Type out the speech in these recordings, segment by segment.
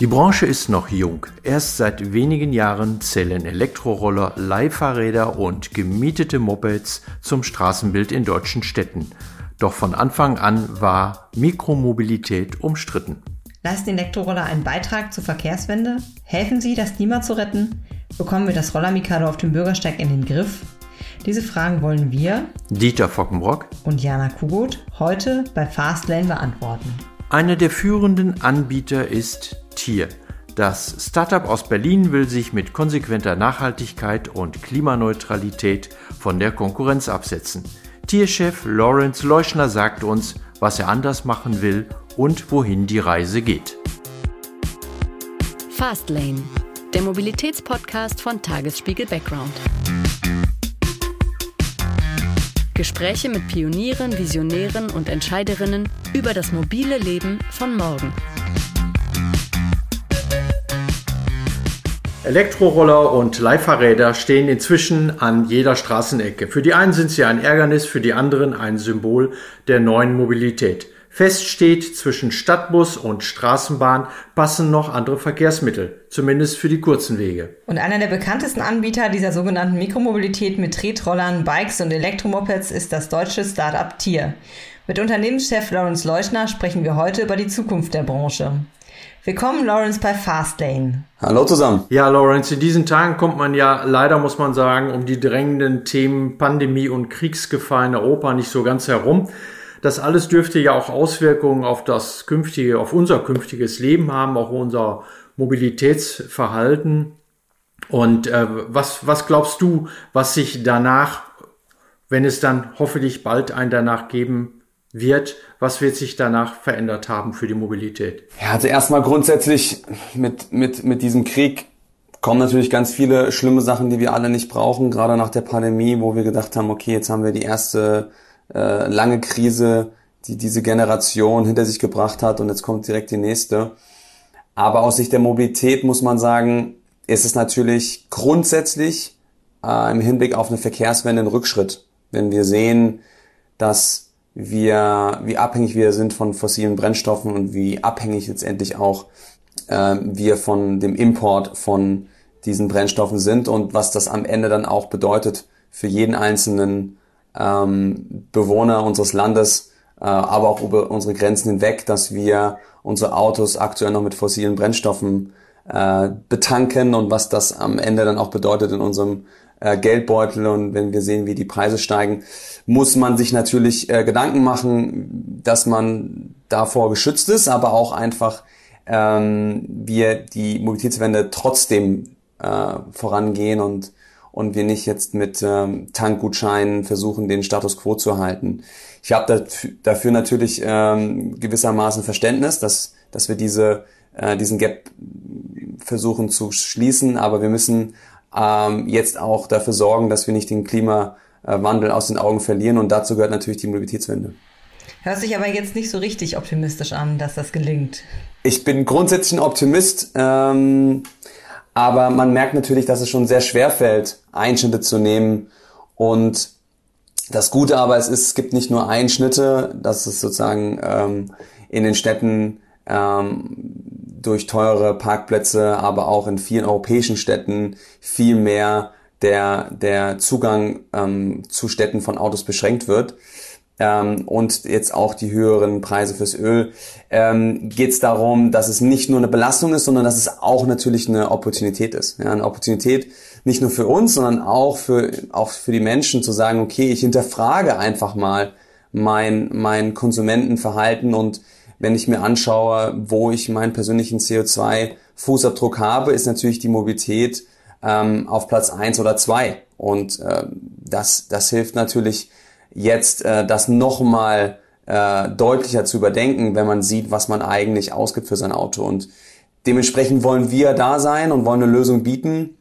Die Branche ist noch jung. Erst seit wenigen Jahren zählen Elektroroller, Leihfahrräder und gemietete Mopeds zum Straßenbild in deutschen Städten. Doch von Anfang an war Mikromobilität umstritten. Leisten Elektroroller einen Beitrag zur Verkehrswende? Helfen sie, das Klima zu retten? Bekommen wir das Rollermikado auf dem Bürgersteig in den Griff? Diese Fragen wollen wir, Dieter Fockenbrock und Jana Kugut, heute bei Fastlane beantworten. Einer der führenden Anbieter ist Tier. Das Startup aus Berlin will sich mit konsequenter Nachhaltigkeit und Klimaneutralität von der Konkurrenz absetzen. Tierchef Lawrence Leuschner sagt uns, was er anders machen will und wohin die Reise geht. Fastlane, der Mobilitätspodcast von Tagesspiegel Background. Gespräche mit Pionieren, Visionären und Entscheiderinnen über das mobile Leben von morgen. Elektroroller und Leihfahrräder stehen inzwischen an jeder Straßenecke. Für die einen sind sie ein Ärgernis, für die anderen ein Symbol der neuen Mobilität. Fest steht, zwischen Stadtbus und Straßenbahn passen noch andere Verkehrsmittel, zumindest für die kurzen Wege. Und einer der bekanntesten Anbieter dieser sogenannten Mikromobilität mit Tretrollern, Bikes und Elektromopeds ist das deutsche Startup Tier. Mit Unternehmenschef Lawrence Leuschner sprechen wir heute über die Zukunft der Branche. Willkommen, Lawrence, bei Fastlane. Hallo zusammen. Ja, Lawrence, in diesen Tagen kommt man ja leider, muss man sagen, um die drängenden Themen Pandemie und Kriegsgefahr in Europa nicht so ganz herum. Das alles dürfte ja auch Auswirkungen auf das künftige, auf unser künftiges Leben haben, auch unser Mobilitätsverhalten. Und äh, was, was glaubst du, was sich danach, wenn es dann hoffentlich bald ein danach geben wird, was wird sich danach verändert haben für die Mobilität? Ja, also erstmal grundsätzlich mit, mit, mit diesem Krieg kommen natürlich ganz viele schlimme Sachen, die wir alle nicht brauchen, gerade nach der Pandemie, wo wir gedacht haben, okay, jetzt haben wir die erste äh, lange Krise, die diese Generation hinter sich gebracht hat und jetzt kommt direkt die nächste. Aber aus Sicht der Mobilität muss man sagen, ist es natürlich grundsätzlich äh, im Hinblick auf eine Verkehrswende ein Rückschritt, wenn wir sehen, dass wir, wie abhängig wir sind von fossilen Brennstoffen und wie abhängig letztendlich auch äh, wir von dem Import von diesen Brennstoffen sind und was das am Ende dann auch bedeutet für jeden einzelnen ähm, Bewohner unseres Landes, äh, aber auch über unsere Grenzen hinweg, dass wir unsere Autos aktuell noch mit fossilen Brennstoffen äh, betanken und was das am Ende dann auch bedeutet in unserem äh, Geldbeutel und wenn wir sehen, wie die Preise steigen, muss man sich natürlich äh, Gedanken machen, dass man davor geschützt ist, aber auch einfach ähm, wir die Mobilitätswende trotzdem äh, vorangehen und und wir nicht jetzt mit ähm, Tankgutscheinen versuchen, den Status quo zu halten. Ich habe dafür natürlich ähm, gewissermaßen Verständnis, dass, dass wir diese, äh, diesen Gap versuchen zu schließen, aber wir müssen ähm, jetzt auch dafür sorgen, dass wir nicht den Klimawandel aus den Augen verlieren und dazu gehört natürlich die Mobilitätswende. Hört sich aber jetzt nicht so richtig optimistisch an, dass das gelingt. Ich bin grundsätzlich ein Optimist. Ähm, aber man merkt natürlich, dass es schon sehr schwer fällt, Einschnitte zu nehmen. Und das Gute aber es, ist, es gibt nicht nur Einschnitte, dass es sozusagen ähm, in den Städten ähm, durch teure Parkplätze, aber auch in vielen europäischen Städten viel mehr der, der Zugang ähm, zu Städten von Autos beschränkt wird ähm, und jetzt auch die höheren Preise fürs Öl, ähm, geht es darum, dass es nicht nur eine Belastung ist, sondern dass es auch natürlich eine Opportunität ist. Ja, eine Opportunität nicht nur für uns, sondern auch für, auch für die Menschen zu sagen, okay, ich hinterfrage einfach mal mein, mein Konsumentenverhalten und wenn ich mir anschaue, wo ich meinen persönlichen CO2-Fußabdruck habe, ist natürlich die Mobilität ähm, auf Platz eins oder zwei Und äh, das, das hilft natürlich jetzt äh, das nochmal äh, deutlicher zu überdenken, wenn man sieht, was man eigentlich ausgibt für sein Auto. Und dementsprechend wollen wir da sein und wollen eine Lösung bieten,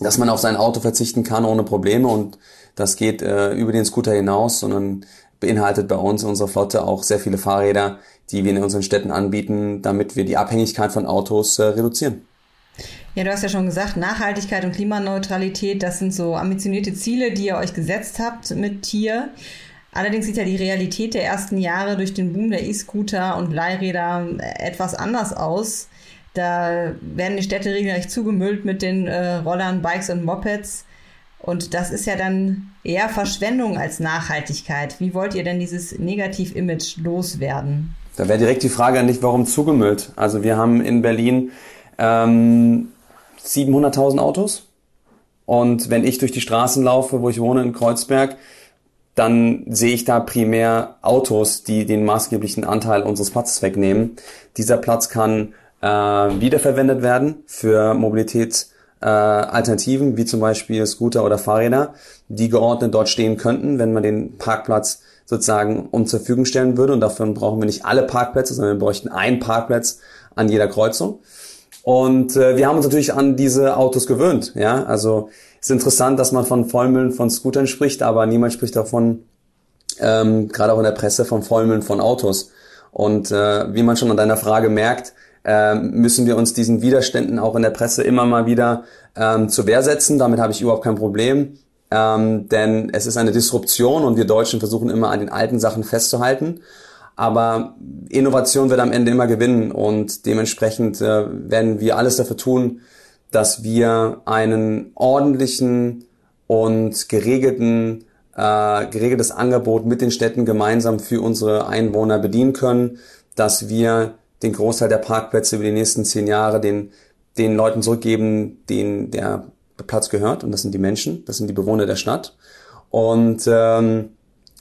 dass man auf sein Auto verzichten kann ohne Probleme. Und das geht äh, über den Scooter hinaus, sondern beinhaltet bei uns in unserer Flotte auch sehr viele Fahrräder, die wir in unseren Städten anbieten, damit wir die Abhängigkeit von Autos äh, reduzieren. Ja, du hast ja schon gesagt, Nachhaltigkeit und Klimaneutralität, das sind so ambitionierte Ziele, die ihr euch gesetzt habt mit Tier. Allerdings sieht ja die Realität der ersten Jahre durch den Boom der E-Scooter und Leihräder etwas anders aus. Da werden die Städte regelrecht zugemüllt mit den äh, Rollern, Bikes und Mopeds. Und das ist ja dann eher Verschwendung als Nachhaltigkeit. Wie wollt ihr denn dieses Negativ-Image loswerden? Da wäre direkt die Frage an dich, warum zugemüllt? Also wir haben in Berlin ähm, 700.000 Autos. Und wenn ich durch die Straßen laufe, wo ich wohne in Kreuzberg, dann sehe ich da primär Autos, die den maßgeblichen Anteil unseres Platzes wegnehmen. Dieser Platz kann äh, wiederverwendet werden für Mobilitätsalternativen, äh, wie zum Beispiel Scooter oder Fahrräder, die geordnet dort stehen könnten, wenn man den Parkplatz sozusagen um zur Verfügung stellen würde. Und dafür brauchen wir nicht alle Parkplätze, sondern wir bräuchten einen Parkplatz an jeder Kreuzung. Und äh, wir haben uns natürlich an diese Autos gewöhnt. Ja, also ist interessant, dass man von Vollmüllen von Scootern spricht, aber niemand spricht davon, ähm, gerade auch in der Presse, von Vollmüllen von Autos. Und äh, wie man schon an deiner Frage merkt, äh, müssen wir uns diesen Widerständen auch in der Presse immer mal wieder ähm, zur Wehr setzen. Damit habe ich überhaupt kein Problem. Ähm, denn es ist eine Disruption und wir Deutschen versuchen immer an den alten Sachen festzuhalten. Aber Innovation wird am Ende immer gewinnen und dementsprechend äh, werden wir alles dafür tun, dass wir einen ordentlichen und geregelten, äh, geregeltes Angebot mit den Städten gemeinsam für unsere Einwohner bedienen können, dass wir den Großteil der Parkplätze über die nächsten zehn Jahre den, den Leuten zurückgeben, denen der Platz gehört. Und das sind die Menschen, das sind die Bewohner der Stadt. Und ähm,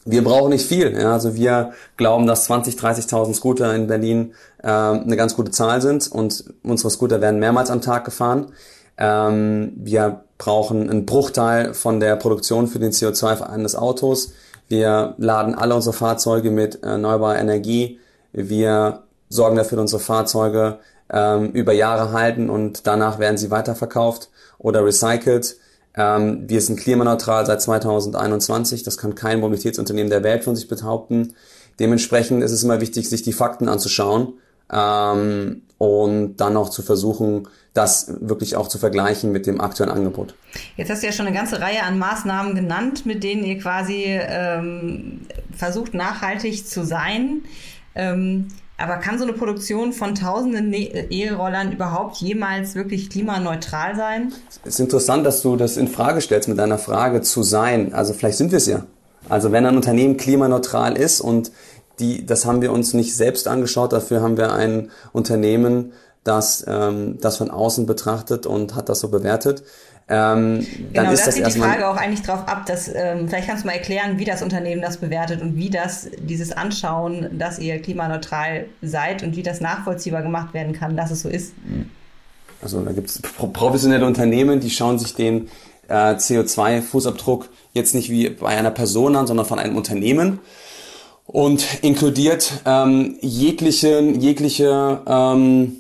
wir brauchen nicht viel. Ja? Also wir glauben, dass 20, 30.000 Scooter in Berlin äh, eine ganz gute Zahl sind und unsere Scooter werden mehrmals am Tag gefahren. Ähm, wir brauchen einen Bruchteil von der Produktion für den CO2 eines Autos. Wir laden alle unsere Fahrzeuge mit erneuerbarer Energie. Wir sorgen dafür, dass unsere Fahrzeuge ähm, über Jahre halten und danach werden sie weiterverkauft oder recycelt. Ähm, wir sind klimaneutral seit 2021. Das kann kein Mobilitätsunternehmen der Welt von sich behaupten. Dementsprechend ist es immer wichtig, sich die Fakten anzuschauen ähm, und dann auch zu versuchen, das wirklich auch zu vergleichen mit dem aktuellen Angebot. Jetzt hast du ja schon eine ganze Reihe an Maßnahmen genannt, mit denen ihr quasi ähm, versucht, nachhaltig zu sein. Ähm, aber kann so eine Produktion von tausenden ne E-Rollern überhaupt jemals wirklich klimaneutral sein? Es ist interessant, dass du das in Frage stellst mit deiner Frage zu sein. Also vielleicht sind wir es ja. Also wenn ein Unternehmen klimaneutral ist und die, das haben wir uns nicht selbst angeschaut, dafür haben wir ein Unternehmen, das ähm, das von außen betrachtet und hat das so bewertet. Ähm, genau, ist das die Frage auch eigentlich darauf ab, dass ähm, vielleicht kannst du mal erklären, wie das Unternehmen das bewertet und wie das dieses Anschauen, dass ihr klimaneutral seid und wie das nachvollziehbar gemacht werden kann, dass es so ist. Also da gibt es professionelle Unternehmen, die schauen sich den äh, CO2-Fußabdruck jetzt nicht wie bei einer Person an, sondern von einem Unternehmen und inkludiert ähm, jegliche, jegliche ähm,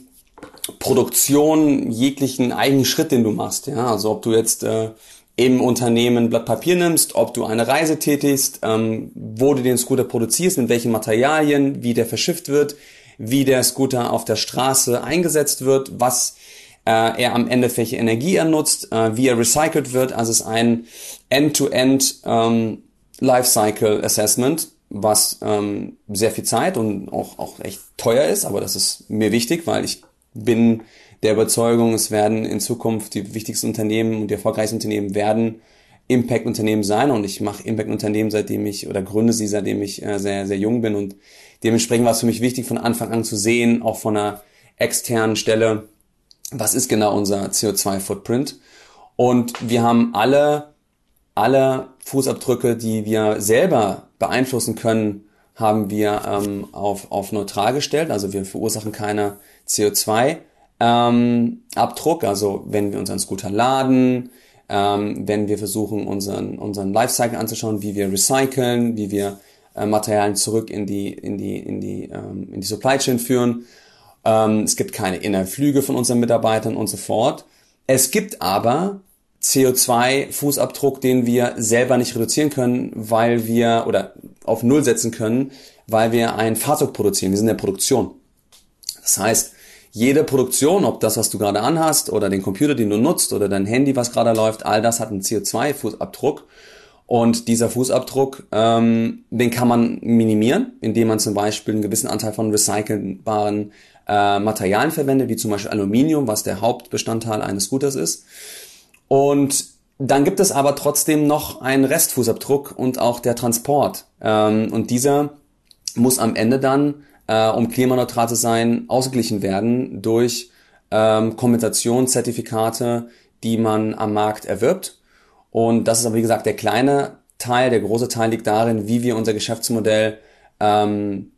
Produktion jeglichen eigenen Schritt, den du machst. Ja, also ob du jetzt äh, im Unternehmen Blatt Papier nimmst, ob du eine Reise tätigst, ähm, wo du den Scooter produzierst, mit welchen Materialien, wie der verschifft wird, wie der Scooter auf der Straße eingesetzt wird, was äh, er am Ende welche Energie er nutzt, äh, wie er recycelt wird. Also es ist ein End-to-End -End, ähm, Lifecycle Assessment, was ähm, sehr viel Zeit und auch, auch echt teuer ist, aber das ist mir wichtig, weil ich bin der Überzeugung, es werden in Zukunft die wichtigsten Unternehmen und die erfolgreichsten Unternehmen werden Impact-Unternehmen sein. Und ich mache Impact-Unternehmen, seitdem ich oder gründe sie, seitdem ich äh, sehr, sehr jung bin. Und dementsprechend war es für mich wichtig, von Anfang an zu sehen, auch von einer externen Stelle, was ist genau unser CO2-Footprint und wir haben alle, alle Fußabdrücke, die wir selber beeinflussen können, haben wir ähm, auf, auf neutral gestellt, also wir verursachen keine CO2 ähm, Abdruck, also wenn wir unseren Scooter laden, ähm, wenn wir versuchen, unseren, unseren Lifecycle anzuschauen, wie wir recyceln, wie wir äh, Materialien zurück in die, in die, in die, ähm, in die Supply Chain führen. Ähm, es gibt keine Innerflüge von unseren Mitarbeitern und so fort. Es gibt aber CO2-Fußabdruck, den wir selber nicht reduzieren können, weil wir, oder auf Null setzen können, weil wir ein Fahrzeug produzieren. Wir sind in der Produktion. Das heißt, jede Produktion, ob das, was du gerade anhast oder den Computer, den du nutzt oder dein Handy, was gerade läuft, all das hat einen CO2-Fußabdruck. Und dieser Fußabdruck, ähm, den kann man minimieren, indem man zum Beispiel einen gewissen Anteil von recycelbaren äh, Materialien verwendet, wie zum Beispiel Aluminium, was der Hauptbestandteil eines Scooters ist. Und dann gibt es aber trotzdem noch einen Restfußabdruck und auch der Transport. Ähm, und dieser muss am Ende dann, äh, um klimaneutral zu sein, ausgeglichen werden durch ähm, Kompensationszertifikate, die man am Markt erwirbt. Und das ist aber, wie gesagt, der kleine Teil. Der große Teil liegt darin, wie wir unser Geschäftsmodell ähm,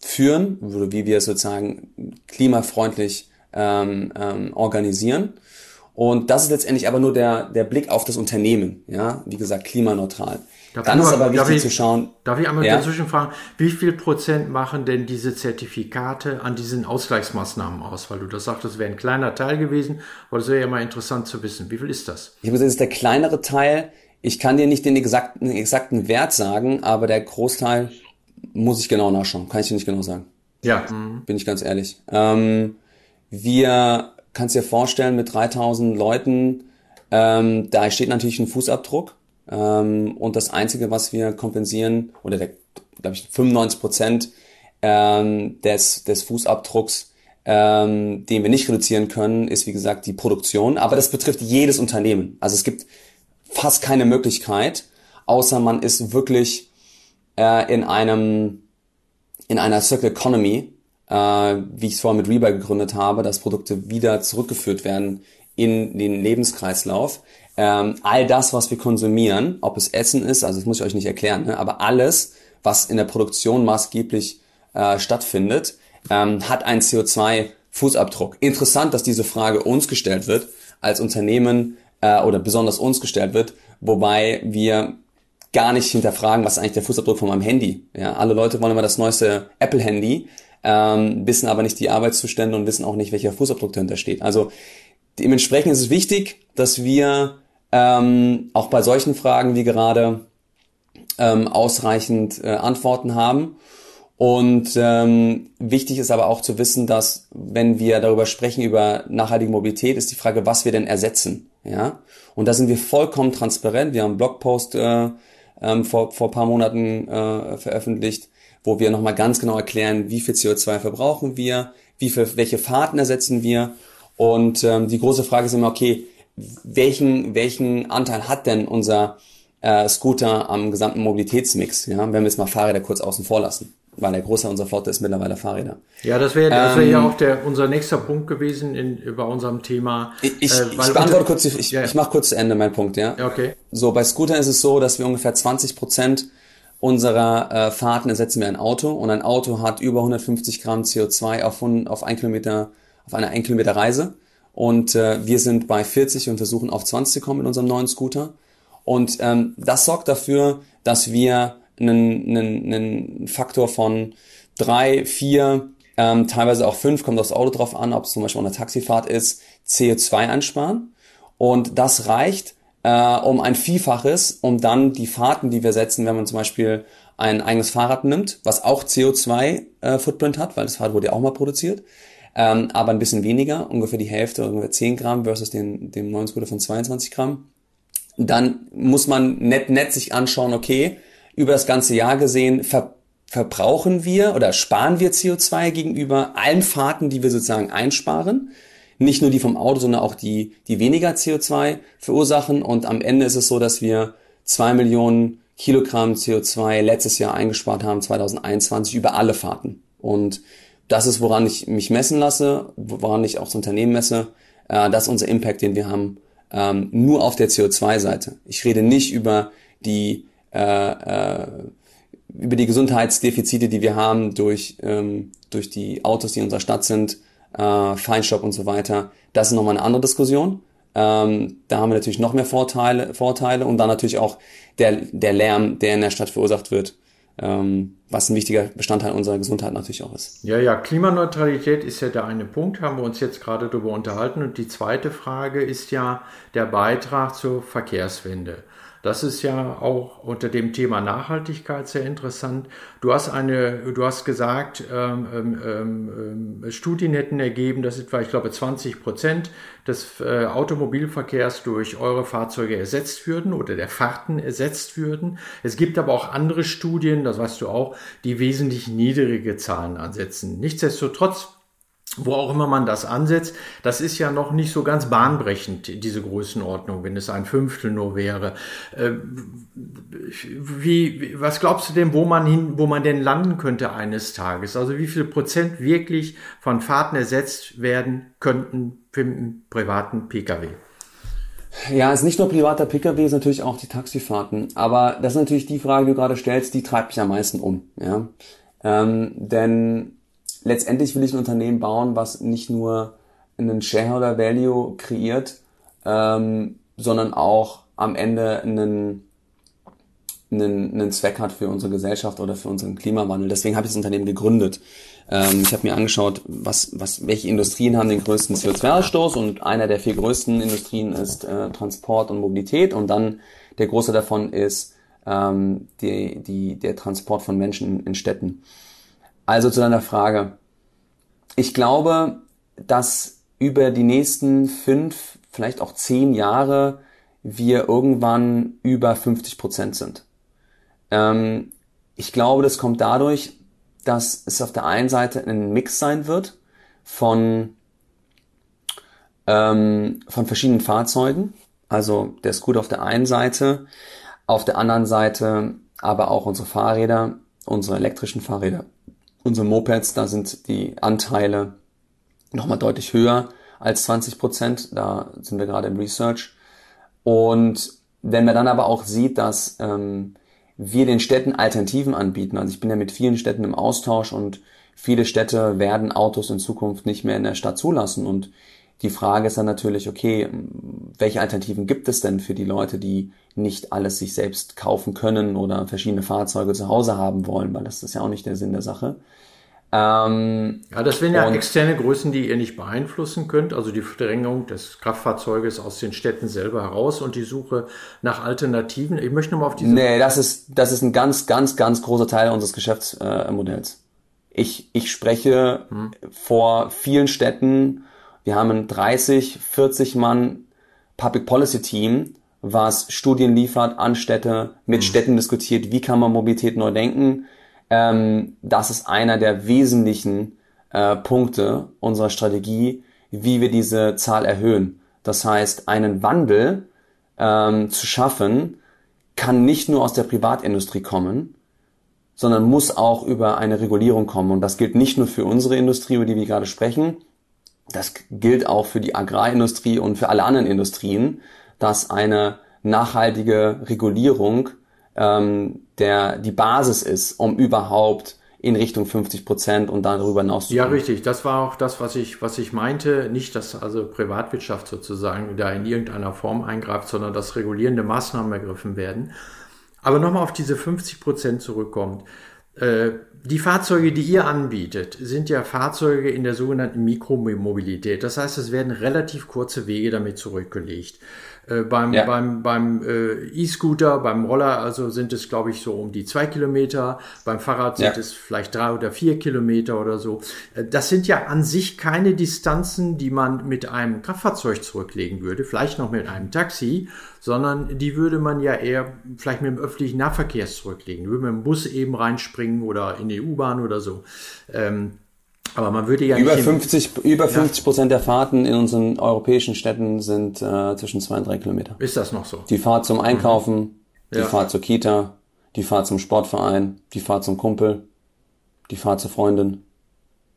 führen, wie wir es sozusagen klimafreundlich ähm, ähm, organisieren. Und das ist letztendlich aber nur der, der Blick auf das Unternehmen, ja, wie gesagt, klimaneutral. Darf Dann ist aber wichtig ich, zu schauen. Darf ich einmal ja? dazwischen fragen, wie viel Prozent machen denn diese Zertifikate an diesen Ausgleichsmaßnahmen aus? Weil du das sagtest, das wäre ein kleiner Teil gewesen, aber das wäre ja mal interessant zu wissen. Wie viel ist das? Ich habe gesagt, das ist der kleinere Teil. Ich kann dir nicht den exakten, den exakten Wert sagen, aber der Großteil muss ich genau nachschauen. Kann ich dir nicht genau sagen. Ja. Bin ich ganz ehrlich. Ähm, wir, kannst dir vorstellen, mit 3000 Leuten, ähm, da steht natürlich ein Fußabdruck. Ähm, und das Einzige, was wir kompensieren, oder der, glaube ich, 95 Prozent ähm, des, des Fußabdrucks, ähm, den wir nicht reduzieren können, ist wie gesagt die Produktion. Aber das betrifft jedes Unternehmen. Also es gibt fast keine Möglichkeit, außer man ist wirklich äh, in einem in einer Circle Economy, äh, wie ich es vorher mit Rebuy gegründet habe, dass Produkte wieder zurückgeführt werden in den Lebenskreislauf. Ähm, all das, was wir konsumieren, ob es Essen ist, also das muss ich euch nicht erklären, ne, aber alles, was in der Produktion maßgeblich äh, stattfindet, ähm, hat einen CO2-Fußabdruck. Interessant, dass diese Frage uns gestellt wird als Unternehmen äh, oder besonders uns gestellt wird, wobei wir gar nicht hinterfragen, was eigentlich der Fußabdruck von meinem Handy. Ja, alle Leute wollen immer das neueste Apple-Handy, ähm, wissen aber nicht die Arbeitszustände und wissen auch nicht, welcher Fußabdruck dahinter steht. Also dementsprechend ist es wichtig, dass wir ähm, auch bei solchen Fragen wie gerade ähm, ausreichend äh, Antworten haben. Und ähm, wichtig ist aber auch zu wissen, dass wenn wir darüber sprechen, über nachhaltige Mobilität, ist die Frage, was wir denn ersetzen. Ja? Und da sind wir vollkommen transparent. Wir haben einen Blogpost äh, ähm, vor, vor paar Monaten äh, veröffentlicht, wo wir nochmal ganz genau erklären, wie viel CO2 verbrauchen wir, wie viel, welche Fahrten ersetzen wir. Und ähm, die große Frage ist immer, okay, welchen, welchen Anteil hat denn unser äh, Scooter am gesamten Mobilitätsmix? Ja, wenn wir jetzt mal Fahrräder kurz außen vor lassen. Weil der Großteil unserer Flotte ist mittlerweile Fahrräder. Ja, das wäre das wär ähm, ja auch der, unser nächster Punkt gewesen in, bei unserem Thema. Ich, ich, äh, ich beantworte kurz, ich, ja, ich mache kurz zu Ende meinen Punkt, ja. Okay. So, bei Scootern ist es so, dass wir ungefähr 20 Prozent unserer äh, Fahrten ersetzen wir ein Auto und ein Auto hat über 150 Gramm CO2 auf, auf ein Kilometer, auf einer 1 Kilometer Reise. Und äh, wir sind bei 40 und versuchen auf 20 zu kommen mit unserem neuen Scooter. Und ähm, das sorgt dafür, dass wir einen, einen, einen Faktor von drei, vier, ähm, teilweise auch fünf, kommt aufs Auto drauf an, ob es zum Beispiel eine Taxifahrt ist, CO2 einsparen. Und das reicht, äh, um ein Vielfaches, um dann die Fahrten, die wir setzen, wenn man zum Beispiel ein eigenes Fahrrad nimmt, was auch CO2-Footprint äh, hat, weil das Fahrrad wurde ja auch mal produziert, ähm, aber ein bisschen weniger, ungefähr die Hälfte, ungefähr 10 Gramm versus den, dem neuen Scooter von 22 Gramm. Dann muss man nett, nett sich anschauen, okay, über das ganze Jahr gesehen ver verbrauchen wir oder sparen wir CO2 gegenüber allen Fahrten, die wir sozusagen einsparen. Nicht nur die vom Auto, sondern auch die, die weniger CO2 verursachen. Und am Ende ist es so, dass wir zwei Millionen Kilogramm CO2 letztes Jahr eingespart haben, 2021, über alle Fahrten. Und das ist, woran ich mich messen lasse, woran ich auch das Unternehmen messe. Äh, das ist unser Impact, den wir haben, ähm, nur auf der CO2-Seite. Ich rede nicht über die äh, äh, über die Gesundheitsdefizite, die wir haben durch ähm, durch die Autos, die in unserer Stadt sind, äh, Feinstaub und so weiter. Das ist nochmal eine andere Diskussion. Ähm, da haben wir natürlich noch mehr Vorteile, Vorteile und dann natürlich auch der, der Lärm, der in der Stadt verursacht wird ähm, was ein wichtiger Bestandteil unserer Gesundheit natürlich auch ist. Ja, ja, Klimaneutralität ist ja der eine Punkt, haben wir uns jetzt gerade darüber unterhalten. Und die zweite Frage ist ja der Beitrag zur Verkehrswende. Das ist ja auch unter dem Thema Nachhaltigkeit sehr interessant. Du hast eine, du hast gesagt, ähm, ähm, ähm, Studien hätten ergeben, dass etwa, ich glaube, 20 Prozent des äh, Automobilverkehrs durch eure Fahrzeuge ersetzt würden oder der Fahrten ersetzt würden. Es gibt aber auch andere Studien, das weißt du auch, die wesentlich niedrige Zahlen ansetzen. Nichtsdestotrotz wo auch immer man das ansetzt, das ist ja noch nicht so ganz bahnbrechend, diese Größenordnung, wenn es ein Fünftel nur wäre. Äh, wie, was glaubst du denn, wo man hin, wo man denn landen könnte eines Tages? Also wie viel Prozent wirklich von Fahrten ersetzt werden könnten für einen privaten Pkw? Ja, es ist nicht nur privater Pkw, es ist natürlich auch die Taxifahrten. Aber das ist natürlich die Frage, die du gerade stellst, die treibt mich am meisten um. Ja? Ähm, denn letztendlich will ich ein Unternehmen bauen, was nicht nur einen Shareholder Value kreiert, ähm, sondern auch am Ende einen, einen, einen Zweck hat für unsere Gesellschaft oder für unseren Klimawandel. Deswegen habe ich das Unternehmen gegründet. Ähm, ich habe mir angeschaut, was, was, welche Industrien haben den größten CO2-Ausstoß und einer der vier größten Industrien ist äh, Transport und Mobilität und dann der große davon ist ähm, die, die, der Transport von Menschen in, in Städten. Also zu deiner Frage. Ich glaube, dass über die nächsten fünf, vielleicht auch zehn Jahre wir irgendwann über 50 Prozent sind. Ähm, ich glaube, das kommt dadurch, dass es auf der einen Seite ein Mix sein wird von, ähm, von verschiedenen Fahrzeugen. Also der Scooter auf der einen Seite, auf der anderen Seite aber auch unsere Fahrräder, unsere elektrischen Fahrräder unsere Mopeds, da sind die Anteile nochmal deutlich höher als 20 Prozent. Da sind wir gerade im Research. Und wenn man dann aber auch sieht, dass ähm, wir den Städten Alternativen anbieten, also ich bin ja mit vielen Städten im Austausch und viele Städte werden Autos in Zukunft nicht mehr in der Stadt zulassen und die Frage ist dann natürlich, okay, welche Alternativen gibt es denn für die Leute, die nicht alles sich selbst kaufen können oder verschiedene Fahrzeuge zu Hause haben wollen, weil das ist ja auch nicht der Sinn der Sache. Ähm, ja, das wären ja externe Größen, die ihr nicht beeinflussen könnt, also die Verdrängung des Kraftfahrzeuges aus den Städten selber heraus und die Suche nach Alternativen. Ich möchte nochmal auf diese. Nee, das ist, das ist ein ganz, ganz, ganz großer Teil unseres Geschäftsmodells. Ich, ich spreche hm. vor vielen Städten, wir haben ein 30, 40 Mann Public Policy Team, was Studien liefert an Städte, mit mhm. Städten diskutiert, wie kann man Mobilität neu denken. Ähm, das ist einer der wesentlichen äh, Punkte unserer Strategie, wie wir diese Zahl erhöhen. Das heißt, einen Wandel ähm, zu schaffen, kann nicht nur aus der Privatindustrie kommen, sondern muss auch über eine Regulierung kommen. Und das gilt nicht nur für unsere Industrie, über die wir gerade sprechen, das gilt auch für die Agrarindustrie und für alle anderen Industrien, dass eine nachhaltige Regulierung ähm, der die Basis ist, um überhaupt in Richtung 50 Prozent und darüber hinaus zu Ja, richtig. Das war auch das, was ich, was ich meinte. Nicht, dass also Privatwirtschaft sozusagen da in irgendeiner Form eingreift, sondern dass regulierende Maßnahmen ergriffen werden. Aber nochmal auf diese 50 Prozent zurückkommt. Äh, die Fahrzeuge, die ihr anbietet, sind ja Fahrzeuge in der sogenannten Mikromobilität. Das heißt, es werden relativ kurze Wege damit zurückgelegt. Äh, beim ja. beim, beim äh, E-Scooter, beim Roller, also sind es, glaube ich, so um die zwei Kilometer. Beim Fahrrad sind ja. es vielleicht drei oder vier Kilometer oder so. Äh, das sind ja an sich keine Distanzen, die man mit einem Kraftfahrzeug zurücklegen würde, vielleicht noch mit einem Taxi, sondern die würde man ja eher vielleicht mit dem öffentlichen Nahverkehr zurücklegen. Würde mit dem Bus eben reinspringen oder in die U-Bahn oder so. Ähm, aber man würde ja über 50 über 50 Prozent der Fahrten in unseren europäischen Städten sind äh, zwischen zwei und drei Kilometer. Ist das noch so? Die Fahrt zum Einkaufen, mhm. die ja. Fahrt zur Kita, die Fahrt zum Sportverein, die Fahrt zum Kumpel, die Fahrt zur Freundin,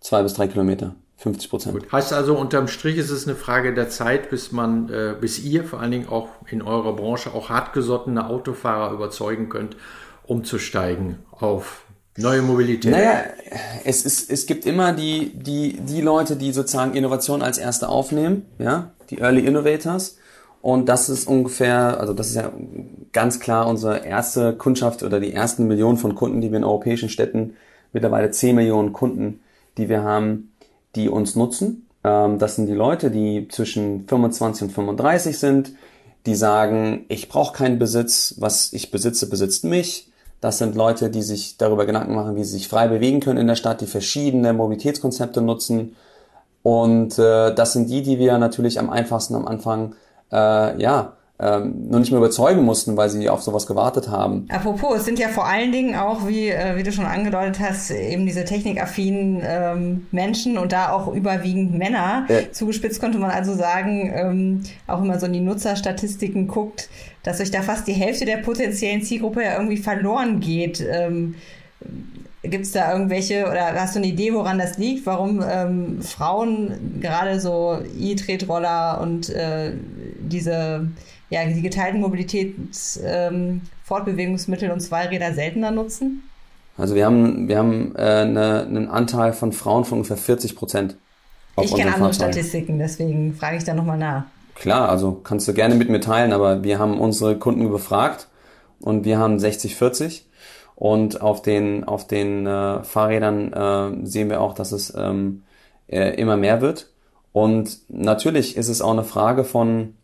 zwei bis drei Kilometer. 50 Prozent. Heißt also, unterm Strich ist es eine Frage der Zeit, bis man, äh, bis ihr vor allen Dingen auch in eurer Branche auch hartgesottene Autofahrer überzeugen könnt, umzusteigen auf Neue Mobilität. Naja, es, ist, es gibt immer die, die, die Leute, die sozusagen Innovation als erste aufnehmen, ja, die Early Innovators. Und das ist ungefähr, also das ist ja ganz klar unsere erste Kundschaft oder die ersten Millionen von Kunden, die wir in europäischen Städten, mittlerweile 10 Millionen Kunden, die wir haben, die uns nutzen. Ähm, das sind die Leute, die zwischen 25 und 35 sind, die sagen, ich brauche keinen Besitz, was ich besitze, besitzt mich das sind Leute, die sich darüber Gedanken machen, wie sie sich frei bewegen können in der Stadt, die verschiedene Mobilitätskonzepte nutzen. Und äh, das sind die, die wir natürlich am einfachsten am Anfang äh, ja ähm, noch nicht mehr überzeugen mussten, weil sie auf sowas gewartet haben. Apropos, es sind ja vor allen Dingen auch, wie, äh, wie du schon angedeutet hast, eben diese technikaffinen ähm, Menschen und da auch überwiegend Männer. Ja. Zugespitzt konnte man also sagen, ähm, auch wenn man so in die Nutzerstatistiken guckt, dass euch da fast die Hälfte der potenziellen Zielgruppe ja irgendwie verloren geht. Ähm, Gibt es da irgendwelche, oder hast du eine Idee, woran das liegt, warum ähm, Frauen gerade so E-Tretroller und äh, diese ja, die geteilten Mobilitäts, ähm, Fortbewegungsmittel und Zweiräder seltener nutzen? Also wir haben, wir haben äh, eine, einen Anteil von Frauen von ungefähr 40 Prozent. Ich kenne andere Fahrzeugen. Statistiken, deswegen frage ich da nochmal nach. Klar, also kannst du gerne mit mir teilen, aber wir haben unsere Kunden befragt und wir haben 60-40 und auf den, auf den äh, Fahrrädern äh, sehen wir auch, dass es ähm, äh, immer mehr wird. Und natürlich ist es auch eine Frage von,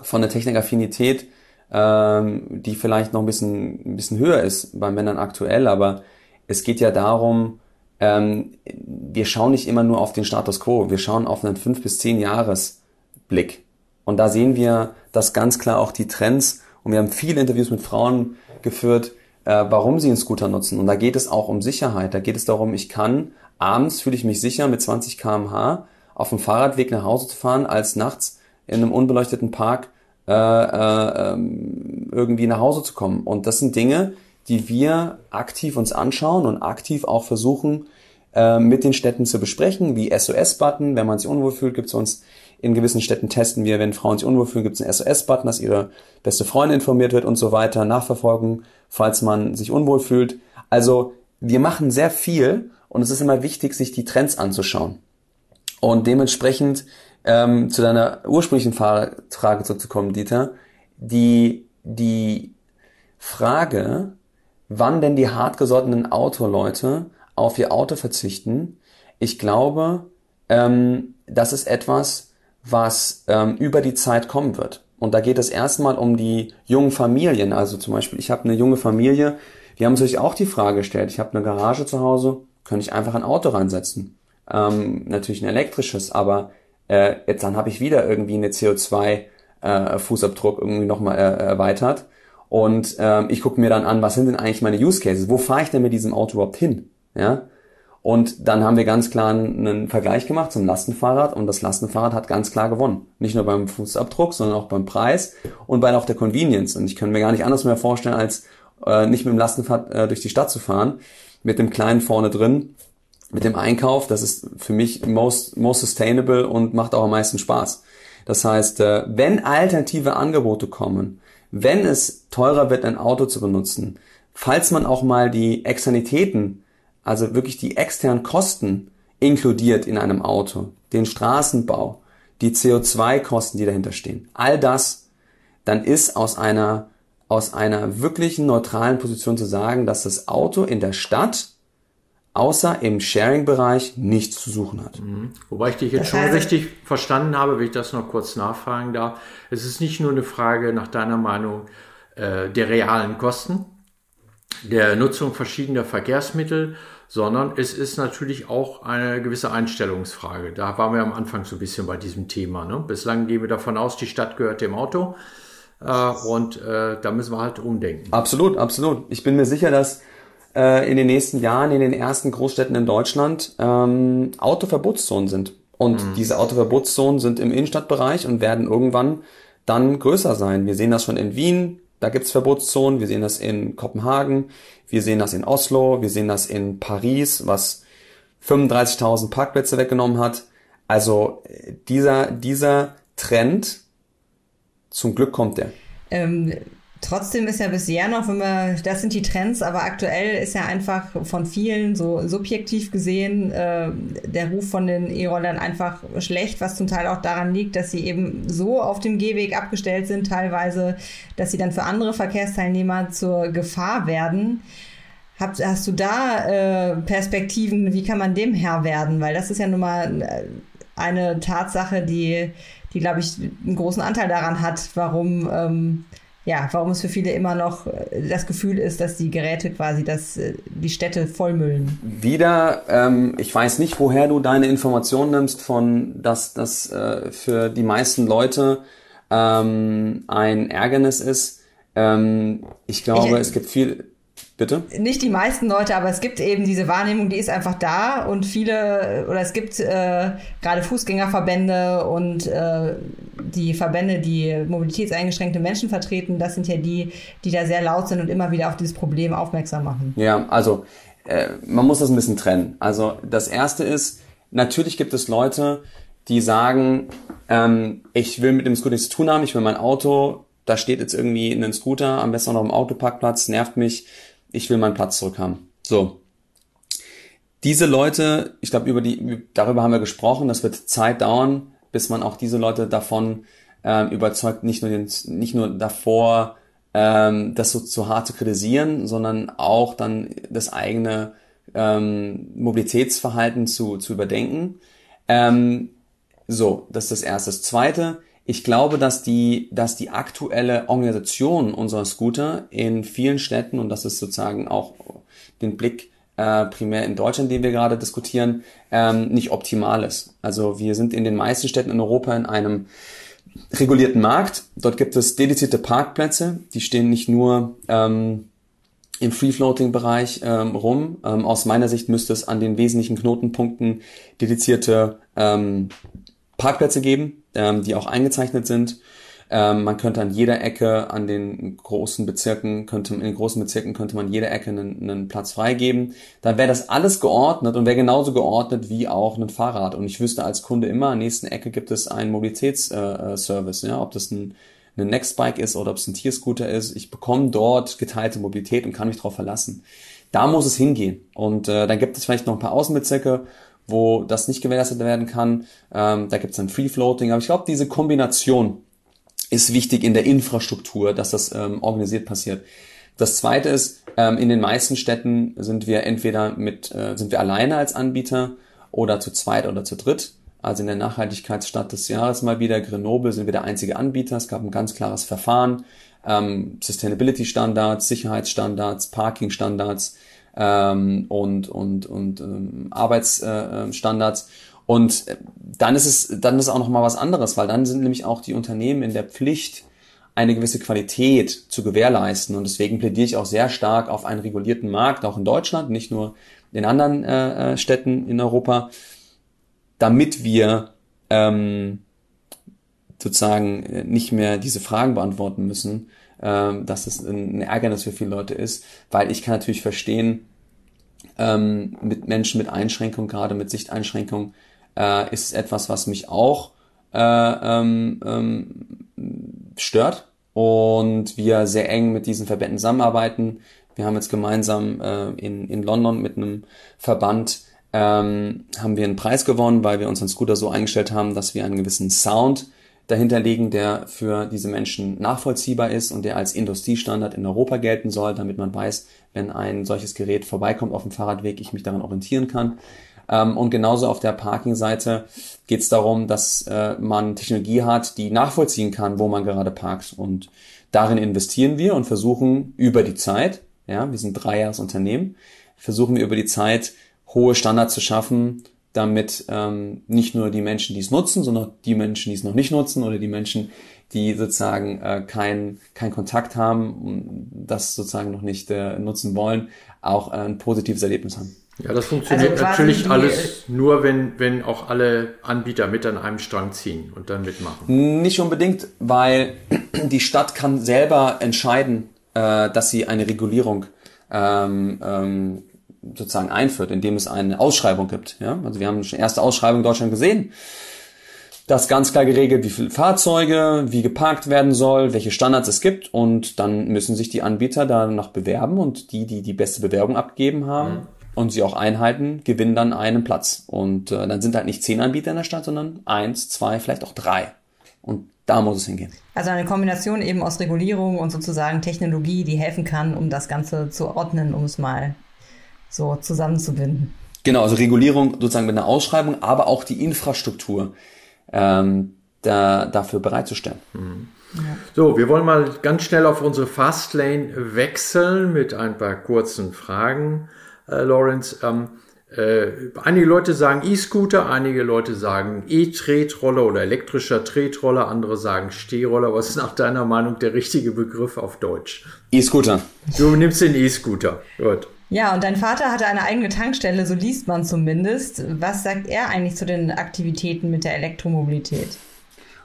von der Technikaffinität, ähm, die vielleicht noch ein bisschen, ein bisschen höher ist bei Männern aktuell, aber es geht ja darum, ähm, wir schauen nicht immer nur auf den Status quo, wir schauen auf einen fünf bis zehn Jahres Blick. Und da sehen wir, dass ganz klar auch die Trends, und wir haben viele Interviews mit Frauen geführt, äh, warum sie einen Scooter nutzen. Und da geht es auch um Sicherheit. Da geht es darum, ich kann abends fühle ich mich sicher mit 20 kmh auf dem Fahrradweg nach Hause zu fahren, als nachts in einem unbeleuchteten Park äh, äh, ähm, irgendwie nach Hause zu kommen. Und das sind Dinge, die wir aktiv uns anschauen und aktiv auch versuchen äh, mit den Städten zu besprechen, wie SOS-Button, wenn man sich unwohl fühlt, gibt es uns in gewissen Städten testen wir, wenn Frauen sich unwohl fühlen, gibt es einen SOS-Button, dass ihre beste Freundin informiert wird und so weiter, nachverfolgen, falls man sich unwohl fühlt. Also wir machen sehr viel und es ist immer wichtig, sich die Trends anzuschauen. Und dementsprechend ähm, zu deiner ursprünglichen Frage zurückzukommen, Dieter, die, die Frage, wann denn die hartgesottenen Autoleute auf ihr Auto verzichten, ich glaube, ähm, das ist etwas, was ähm, über die Zeit kommen wird. Und da geht es erstmal um die jungen Familien. Also zum Beispiel, ich habe eine junge Familie, die haben sich auch die Frage gestellt, ich habe eine Garage zu Hause, könnte ich einfach ein Auto reinsetzen. Ähm, natürlich ein elektrisches, aber äh, jetzt dann habe ich wieder irgendwie eine CO2-Fußabdruck äh, irgendwie nochmal äh, erweitert. Und ähm, ich gucke mir dann an, was sind denn eigentlich meine Use Cases? Wo fahre ich denn mit diesem Auto überhaupt hin? Ja. Und dann haben wir ganz klar einen Vergleich gemacht zum Lastenfahrrad und das Lastenfahrrad hat ganz klar gewonnen. Nicht nur beim Fußabdruck, sondern auch beim Preis und bei auch der Convenience. Und ich kann mir gar nicht anders mehr vorstellen, als äh, nicht mit dem Lastenfahrrad äh, durch die Stadt zu fahren, mit dem kleinen vorne drin mit dem Einkauf, das ist für mich most, most sustainable und macht auch am meisten Spaß. Das heißt, äh, wenn alternative Angebote kommen, wenn es teurer wird, ein Auto zu benutzen, falls man auch mal die Externitäten, also wirklich die externen Kosten inkludiert in einem Auto, den Straßenbau, die CO2-Kosten, die dahinter stehen, all das, dann ist aus einer, aus einer wirklichen neutralen Position zu sagen, dass das Auto in der Stadt außer im Sharing-Bereich nichts zu suchen hat. Mhm. Wobei ich dich jetzt das schon richtig verstanden habe, wenn ich das noch kurz nachfragen darf. Es ist nicht nur eine Frage nach deiner Meinung äh, der realen Kosten, der Nutzung verschiedener Verkehrsmittel, sondern es ist natürlich auch eine gewisse Einstellungsfrage. Da waren wir am Anfang so ein bisschen bei diesem Thema. Ne? Bislang gehen wir davon aus, die Stadt gehört dem Auto. Äh, und äh, da müssen wir halt umdenken. Absolut, absolut. Ich bin mir sicher, dass äh, in den nächsten Jahren in den ersten Großstädten in Deutschland ähm, Autoverbotszonen sind. Und mhm. diese Autoverbotszonen sind im Innenstadtbereich und werden irgendwann dann größer sein. Wir sehen das schon in Wien, da gibt's Verbotszonen, wir sehen das in Kopenhagen, wir sehen das in Oslo, wir sehen das in Paris, was 35.000 Parkplätze weggenommen hat. Also äh, dieser, dieser Trend, zum Glück kommt der. Ähm, Trotzdem ist ja bisher noch, wenn wir, das sind die Trends, aber aktuell ist ja einfach von vielen so subjektiv gesehen äh, der Ruf von den E-Rollern einfach schlecht, was zum Teil auch daran liegt, dass sie eben so auf dem Gehweg abgestellt sind, teilweise, dass sie dann für andere Verkehrsteilnehmer zur Gefahr werden. Hast, hast du da äh, Perspektiven, wie kann man dem Herr werden? Weil das ist ja nun mal äh, eine Tatsache, die, die glaube ich, einen großen Anteil daran hat, warum ähm, ja, warum es für viele immer noch äh, das Gefühl ist, dass die Geräte quasi das, äh, die Städte vollmüllen. Wieder, ähm, ich weiß nicht, woher du deine Informationen nimmst von, dass das äh, für die meisten Leute ähm, ein Ärgernis ist. Ähm, ich glaube, ich, es gibt viel. Bitte? Nicht die meisten Leute, aber es gibt eben diese Wahrnehmung, die ist einfach da und viele, oder es gibt äh, gerade Fußgängerverbände und äh, die Verbände, die mobilitätseingeschränkte Menschen vertreten, das sind ja die, die da sehr laut sind und immer wieder auf dieses Problem aufmerksam machen. Ja, also äh, man muss das ein bisschen trennen. Also das erste ist, natürlich gibt es Leute, die sagen, ähm, ich will mit dem Scooter nichts zu tun haben, ich will mein Auto, da steht jetzt irgendwie ein Scooter, am besten noch im Autoparkplatz, nervt mich, ich will meinen Platz zurückhaben. So. Diese Leute, ich glaube, über die, darüber haben wir gesprochen, das wird Zeit dauern, bis man auch diese Leute davon ähm, überzeugt, nicht nur, den, nicht nur davor, ähm, das so zu hart zu kritisieren, sondern auch dann das eigene ähm, Mobilitätsverhalten zu, zu überdenken. Ähm, so, das ist das Erste. Das Zweite, ich glaube, dass die, dass die aktuelle Organisation unserer Scooter in vielen Städten, und das ist sozusagen auch den Blick äh, primär in Deutschland, den wir gerade diskutieren, ähm, nicht optimal ist. Also wir sind in den meisten Städten in Europa in einem regulierten Markt. Dort gibt es dedizierte Parkplätze, die stehen nicht nur ähm, im Free-Floating-Bereich ähm, rum. Ähm, aus meiner Sicht müsste es an den wesentlichen Knotenpunkten dedizierte ähm, Parkplätze geben, ähm, die auch eingezeichnet sind. Ähm, man könnte an jeder Ecke, an den großen Bezirken, könnte in den großen Bezirken könnte man jeder Ecke einen, einen Platz freigeben. Dann wäre das alles geordnet und wäre genauso geordnet wie auch ein Fahrrad. Und ich wüsste als Kunde immer, an der nächsten Ecke gibt es einen Mobilitätsservice, äh, ja, ob das ein ein Nextbike ist oder ob es ein Tierscooter ist. Ich bekomme dort geteilte Mobilität und kann mich darauf verlassen. Da muss es hingehen. Und äh, dann gibt es vielleicht noch ein paar Außenbezirke, wo das nicht gewährleistet werden kann. Ähm, da gibt es dann Free Floating. Aber ich glaube, diese Kombination ist wichtig in der Infrastruktur, dass das ähm, organisiert passiert. Das zweite ist, ähm, in den meisten Städten sind wir entweder mit, äh, sind wir alleine als Anbieter oder zu zweit oder zu dritt. Also in der Nachhaltigkeitsstadt des Jahres mal wieder, Grenoble, sind wir der einzige Anbieter. Es gab ein ganz klares Verfahren, ähm, Sustainability-Standards, Sicherheitsstandards, Parking-Standards ähm, und, und, und ähm, Arbeitsstandards. Und dann ist es, dann ist auch noch mal was anderes, weil dann sind nämlich auch die Unternehmen in der Pflicht, eine gewisse Qualität zu gewährleisten. Und deswegen plädiere ich auch sehr stark auf einen regulierten Markt, auch in Deutschland, nicht nur in anderen äh, äh Städten in Europa, damit wir ähm, sozusagen äh, nicht mehr diese Fragen beantworten müssen, ähm, dass es ein Ärgernis für viele Leute ist, weil ich kann natürlich verstehen, ähm, mit Menschen mit Einschränkung, gerade mit Sichteinschränkung, äh, ist es etwas, was mich auch äh, ähm, stört und wir sehr eng mit diesen Verbänden zusammenarbeiten. Wir haben jetzt gemeinsam äh, in, London mit einem Verband haben wir einen Preis gewonnen, weil wir unseren Scooter so eingestellt haben, dass wir einen gewissen Sound dahinter legen, der für diese Menschen nachvollziehbar ist und der als Industriestandard in Europa gelten soll, damit man weiß, wenn ein solches Gerät vorbeikommt auf dem Fahrradweg, ich mich daran orientieren kann. Ähm, und genauso auf der Parking-Seite geht es darum, dass äh, man Technologie hat, die nachvollziehen kann, wo man gerade parkt. Und darin investieren wir und versuchen über die Zeit, ja, wir sind drei Jahres Unternehmen, versuchen wir über die Zeit hohe Standards zu schaffen, damit ähm, nicht nur die Menschen, die es nutzen, sondern die Menschen, die es noch nicht nutzen oder die Menschen, die sozusagen äh, keinen kein Kontakt haben und das sozusagen noch nicht äh, nutzen wollen, auch äh, ein positives Erlebnis haben. Ja, das funktioniert also natürlich alles nur, wenn, wenn auch alle Anbieter mit an einem Strang ziehen und dann mitmachen. Nicht unbedingt, weil die Stadt kann selber entscheiden, äh, dass sie eine Regulierung ähm, ähm, sozusagen einführt, indem es eine Ausschreibung gibt. Ja? Also wir haben schon erste Ausschreibung in Deutschland gesehen. Das ganz klar geregelt, wie viele Fahrzeuge, wie geparkt werden soll, welche Standards es gibt und dann müssen sich die Anbieter danach bewerben und die, die die beste Bewerbung abgegeben haben mhm. und sie auch einhalten, gewinnen dann einen Platz. Und äh, dann sind halt nicht zehn Anbieter in der Stadt, sondern eins, zwei, vielleicht auch drei. Und da muss es hingehen. Also eine Kombination eben aus Regulierung und sozusagen Technologie, die helfen kann, um das Ganze zu ordnen, um es mal so zusammenzubinden. Genau, also Regulierung sozusagen mit einer Ausschreibung, aber auch die Infrastruktur ähm, da, dafür bereitzustellen. Mhm. Ja. So, wir wollen mal ganz schnell auf unsere Fastlane wechseln mit ein paar kurzen Fragen, äh, Lawrence. Ähm, Äh, einige Leute sagen E-Scooter, einige Leute sagen E-Tretroller oder elektrischer Tretroller, andere sagen Stehroller. Was ist nach deiner Meinung der richtige Begriff auf Deutsch? E-Scooter. Du nimmst den E-Scooter. Gut. Ja, und dein Vater hatte eine eigene Tankstelle, so liest man zumindest. Was sagt er eigentlich zu den Aktivitäten mit der Elektromobilität?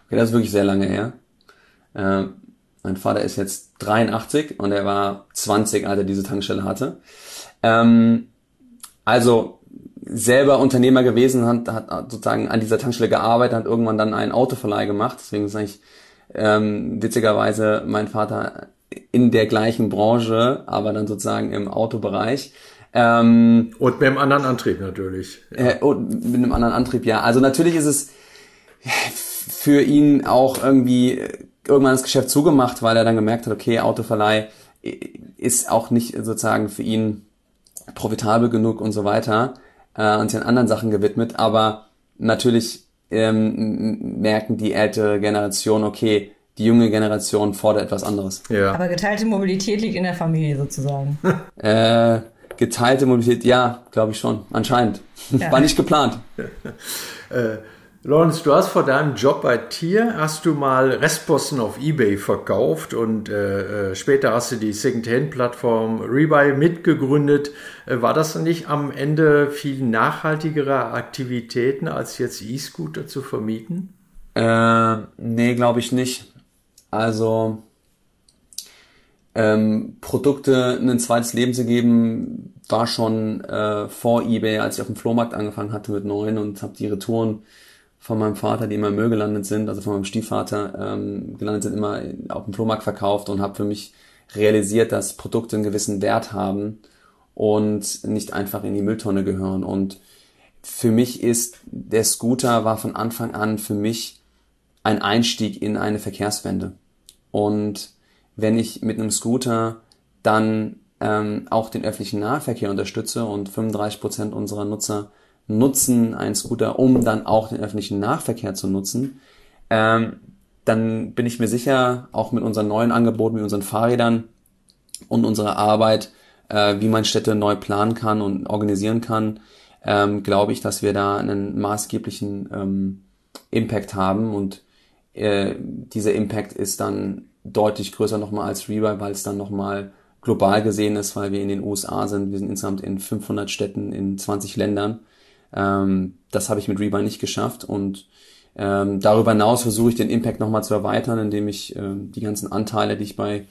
Okay, das ist wirklich sehr lange her. Äh, mein Vater ist jetzt 83 und er war 20, als er diese Tankstelle hatte. Ähm, also selber Unternehmer gewesen, hat, hat sozusagen an dieser Tankstelle gearbeitet, hat irgendwann dann einen Autoverleih gemacht. Deswegen ist eigentlich ähm, witzigerweise mein Vater in der gleichen Branche, aber dann sozusagen im Autobereich. Ähm, und mit einem anderen Antrieb natürlich. Ja. Äh, und mit einem anderen Antrieb, ja. Also natürlich ist es für ihn auch irgendwie irgendwann das Geschäft zugemacht, weil er dann gemerkt hat, okay, Autoverleih ist auch nicht sozusagen für ihn profitabel genug und so weiter äh, und sich an anderen Sachen gewidmet. Aber natürlich ähm, merken die ältere Generation, okay, die junge Generation fordert etwas anderes. Ja. Aber geteilte Mobilität liegt in der Familie sozusagen. äh, geteilte Mobilität, ja, glaube ich schon. Anscheinend. Ja. War nicht geplant. äh, Lawrence, du hast vor deinem Job bei Tier, hast du mal Restposten auf Ebay verkauft und äh, äh später hast du die Second-Hand-Plattform Rebuy mitgegründet. Äh, war das nicht am Ende viel nachhaltigere Aktivitäten, als jetzt E-Scooter zu vermieten? Äh, nee, glaube ich nicht. Also ähm, Produkte ein zweites Leben zu geben, war schon äh, vor eBay, als ich auf dem Flohmarkt angefangen hatte mit neun und habe die Retouren von meinem Vater, die immer im Müll gelandet sind, also von meinem Stiefvater ähm, gelandet sind, immer auf dem Flohmarkt verkauft und habe für mich realisiert, dass Produkte einen gewissen Wert haben und nicht einfach in die Mülltonne gehören. Und für mich ist der Scooter war von Anfang an für mich ein Einstieg in eine Verkehrswende. Und wenn ich mit einem Scooter dann ähm, auch den öffentlichen Nahverkehr unterstütze und 35 Prozent unserer Nutzer nutzen einen Scooter, um dann auch den öffentlichen Nahverkehr zu nutzen, ähm, dann bin ich mir sicher, auch mit unseren neuen Angeboten, mit unseren Fahrrädern und unserer Arbeit, äh, wie man Städte neu planen kann und organisieren kann, ähm, glaube ich, dass wir da einen maßgeblichen ähm, Impact haben. Und äh, dieser Impact ist dann deutlich größer nochmal als Rebuy, weil es dann nochmal global gesehen ist, weil wir in den USA sind. Wir sind insgesamt in 500 Städten in 20 Ländern ähm, das habe ich mit Rebuy nicht geschafft und ähm, darüber hinaus versuche ich den Impact nochmal zu erweitern, indem ich ähm, die ganzen Anteile, die ich bei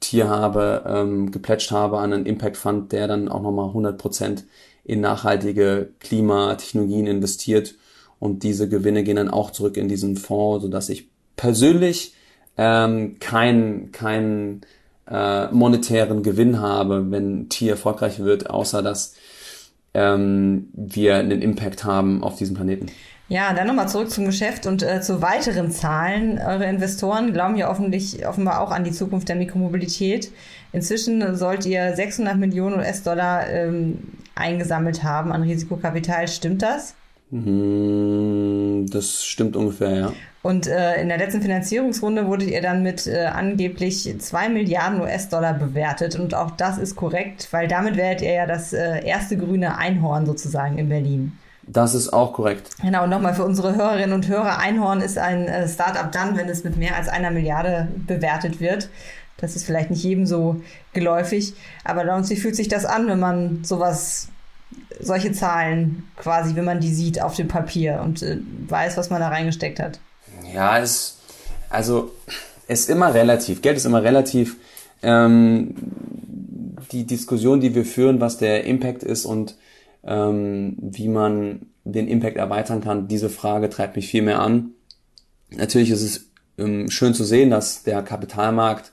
Tier habe, ähm, geplätscht habe an einen Impact Fund, der dann auch nochmal 100% in nachhaltige Klimatechnologien investiert und diese Gewinne gehen dann auch zurück in diesen Fonds, sodass ich persönlich ähm, keinen keinen äh, monetären Gewinn habe, wenn Tier erfolgreich wird, außer dass ähm, wir einen Impact haben auf diesem Planeten. Ja, dann nochmal zurück zum Geschäft und äh, zu weiteren Zahlen. Eure Investoren glauben ja offenbar auch an die Zukunft der Mikromobilität. Inzwischen sollt ihr 600 Millionen US-Dollar ähm, eingesammelt haben an Risikokapital. Stimmt das? Hm, das stimmt ungefähr, ja. Und äh, in der letzten Finanzierungsrunde wurdet ihr dann mit äh, angeblich zwei Milliarden US-Dollar bewertet. Und auch das ist korrekt, weil damit werdet ihr ja das äh, erste grüne Einhorn sozusagen in Berlin. Das ist auch korrekt. Genau, und nochmal für unsere Hörerinnen und Hörer, Einhorn ist ein äh, Startup dann, wenn es mit mehr als einer Milliarde bewertet wird. Das ist vielleicht nicht jedem so geläufig, aber wie fühlt sich das an, wenn man sowas, solche Zahlen quasi, wenn man die sieht auf dem Papier und äh, weiß, was man da reingesteckt hat? Ja, es, also, es ist immer relativ. Geld ist immer relativ. Ähm, die Diskussion, die wir führen, was der Impact ist und ähm, wie man den Impact erweitern kann, diese Frage treibt mich viel mehr an. Natürlich ist es ähm, schön zu sehen, dass der Kapitalmarkt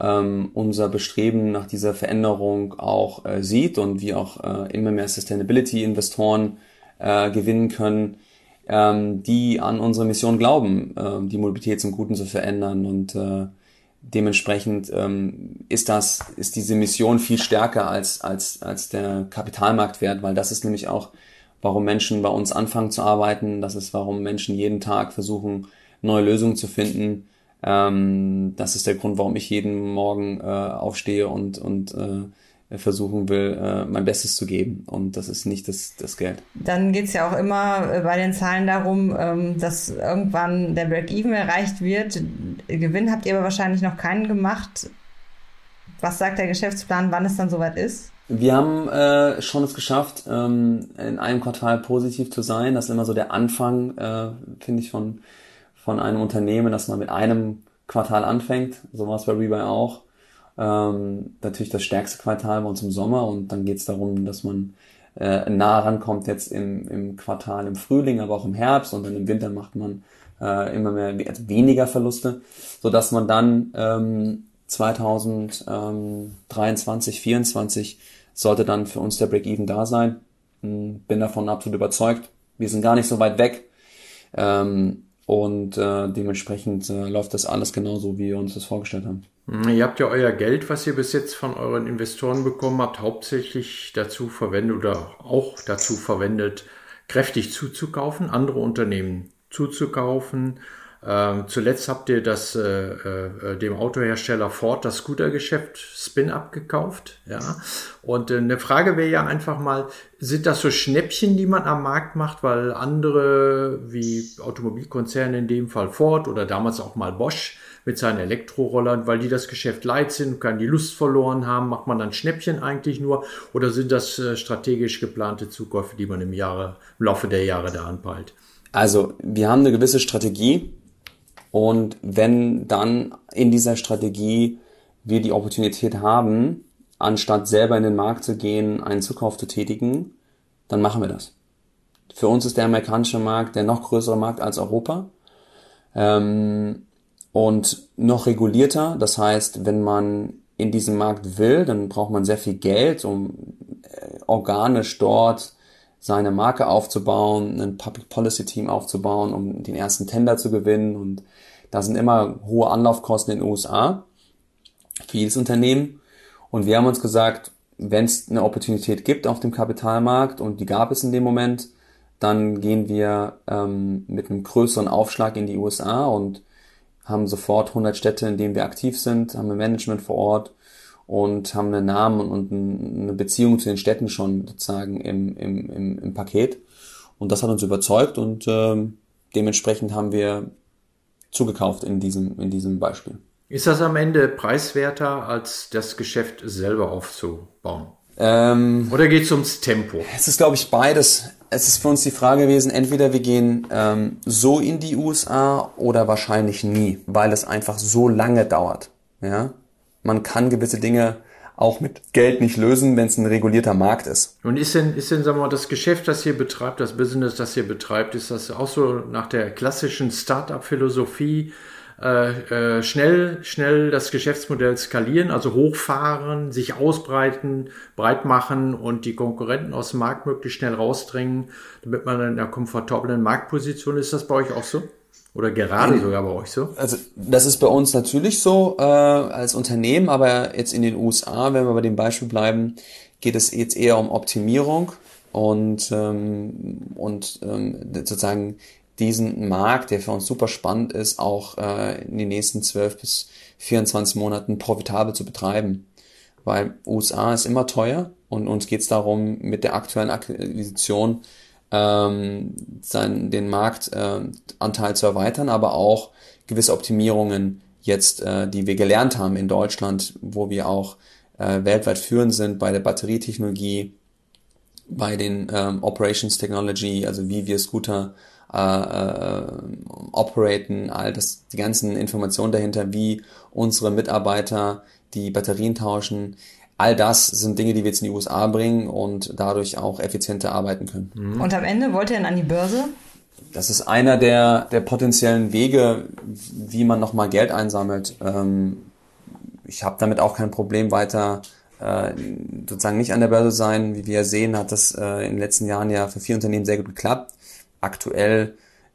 ähm, unser Bestreben nach dieser Veränderung auch äh, sieht und wie auch äh, immer mehr Sustainability-Investoren äh, gewinnen können ähm, die an unsere Mission glauben, äh, die Mobilität zum Guten zu verändern und äh, dementsprechend ähm, ist das ist diese Mission viel stärker als als als der Kapitalmarktwert, weil das ist nämlich auch warum Menschen bei uns anfangen zu arbeiten, das ist warum Menschen jeden Tag versuchen neue Lösungen zu finden. Ähm, das ist der Grund, warum ich jeden Morgen äh, aufstehe und und äh, versuchen will, äh, mein Bestes zu geben. Und das ist nicht das, das Geld. Dann geht's ja auch immer äh, bei den Zahlen darum, ähm, dass irgendwann der Break-Even erreicht wird. Gewinn habt ihr aber wahrscheinlich noch keinen gemacht. Was sagt der Geschäftsplan, wann es dann soweit ist? Wir haben äh, schon es geschafft, ähm, in einem Quartal positiv zu sein. Das ist immer so der Anfang, äh, finde ich, von, von einem Unternehmen, dass man mit einem Quartal anfängt. So war es bei Rebuy auch. Ähm, natürlich das stärkste Quartal bei uns im Sommer und dann geht es darum, dass man äh, nah rankommt jetzt im, im Quartal im Frühling, aber auch im Herbst und dann im Winter macht man äh, immer mehr also weniger Verluste, so dass man dann ähm, 2023, 2024 sollte dann für uns der Break-Even da sein. Hm, bin davon absolut überzeugt. Wir sind gar nicht so weit weg. Ähm, und äh, dementsprechend äh, läuft das alles genauso, wie wir uns das vorgestellt haben. Hm, ihr habt ja euer Geld, was ihr bis jetzt von euren Investoren bekommen habt, hauptsächlich dazu verwendet oder auch dazu verwendet, kräftig zuzukaufen, andere Unternehmen zuzukaufen, ähm, zuletzt habt ihr das, äh, äh, dem Autohersteller Ford das Scootergeschäft Spin-Up gekauft. Ja? Und äh, eine Frage wäre ja einfach mal, sind das so Schnäppchen, die man am Markt macht, weil andere wie Automobilkonzerne, in dem Fall Ford oder damals auch mal Bosch mit seinen Elektrorollern, weil die das Geschäft leid sind, kann die Lust verloren haben, macht man dann Schnäppchen eigentlich nur oder sind das äh, strategisch geplante Zukäufe, die man im, Jahre, im Laufe der Jahre da anpeilt? Also, wir haben eine gewisse Strategie, und wenn dann in dieser Strategie wir die Opportunität haben, anstatt selber in den Markt zu gehen, einen Zukauf zu tätigen, dann machen wir das. Für uns ist der amerikanische Markt der noch größere Markt als Europa ähm, und noch regulierter. Das heißt, wenn man in diesem Markt will, dann braucht man sehr viel Geld, um äh, organisch dort seine Marke aufzubauen, ein Public Policy Team aufzubauen, um den ersten Tender zu gewinnen. Und da sind immer hohe Anlaufkosten in den USA für jedes Unternehmen. Und wir haben uns gesagt, wenn es eine Opportunität gibt auf dem Kapitalmarkt und die gab es in dem Moment, dann gehen wir ähm, mit einem größeren Aufschlag in die USA und haben sofort 100 Städte, in denen wir aktiv sind, haben ein Management vor Ort und haben einen Namen und eine Beziehung zu den Städten schon sozusagen im, im, im, im Paket. Und das hat uns überzeugt und ähm, dementsprechend haben wir zugekauft in diesem, in diesem Beispiel. Ist das am Ende preiswerter, als das Geschäft selber aufzubauen? Ähm, Oder geht es ums Tempo? Es ist, glaube ich, beides. Es ist für uns die Frage gewesen, entweder wir gehen ähm, so in die USA oder wahrscheinlich nie, weil es einfach so lange dauert. Ja? Man kann gewisse Dinge auch mit Geld nicht lösen, wenn es ein regulierter Markt ist. Und ist denn, ist denn, sagen wir mal, das Geschäft, das ihr betreibt, das Business, das ihr betreibt, ist das auch so nach der klassischen Startup-Philosophie, äh, äh, schnell, schnell das Geschäftsmodell skalieren, also hochfahren, sich ausbreiten, breit machen und die Konkurrenten aus dem Markt möglichst schnell rausdrängen, damit man in einer komfortablen Marktposition ist. das bei euch auch so? Oder gerade sogar bei euch so? Also das ist bei uns natürlich so äh, als Unternehmen, aber jetzt in den USA, wenn wir bei dem Beispiel bleiben, geht es jetzt eher um Optimierung und, ähm, und ähm, sozusagen diesen Markt, der für uns super spannend ist, auch äh, in den nächsten 12 bis 24 Monaten profitabel zu betreiben. Weil USA ist immer teuer und uns geht es darum, mit der aktuellen Akquisition ähm, seinen, den Marktanteil äh, zu erweitern, aber auch gewisse Optimierungen jetzt, äh, die wir gelernt haben in Deutschland, wo wir auch äh, weltweit führend sind bei der Batterietechnologie, bei den ähm, Operations Technology, also wie wir Scooter äh, äh, operaten, all das, die ganzen Informationen dahinter, wie unsere Mitarbeiter die Batterien tauschen, All das sind Dinge, die wir jetzt in die USA bringen und dadurch auch effizienter arbeiten können. Mhm. Und am Ende wollt ihr dann an die Börse? Das ist einer der, der potenziellen Wege, wie man nochmal Geld einsammelt. Ähm, ich habe damit auch kein Problem weiter äh, sozusagen nicht an der Börse sein. Wie wir sehen, hat das äh, in den letzten Jahren ja für viele Unternehmen sehr gut geklappt. Aktuell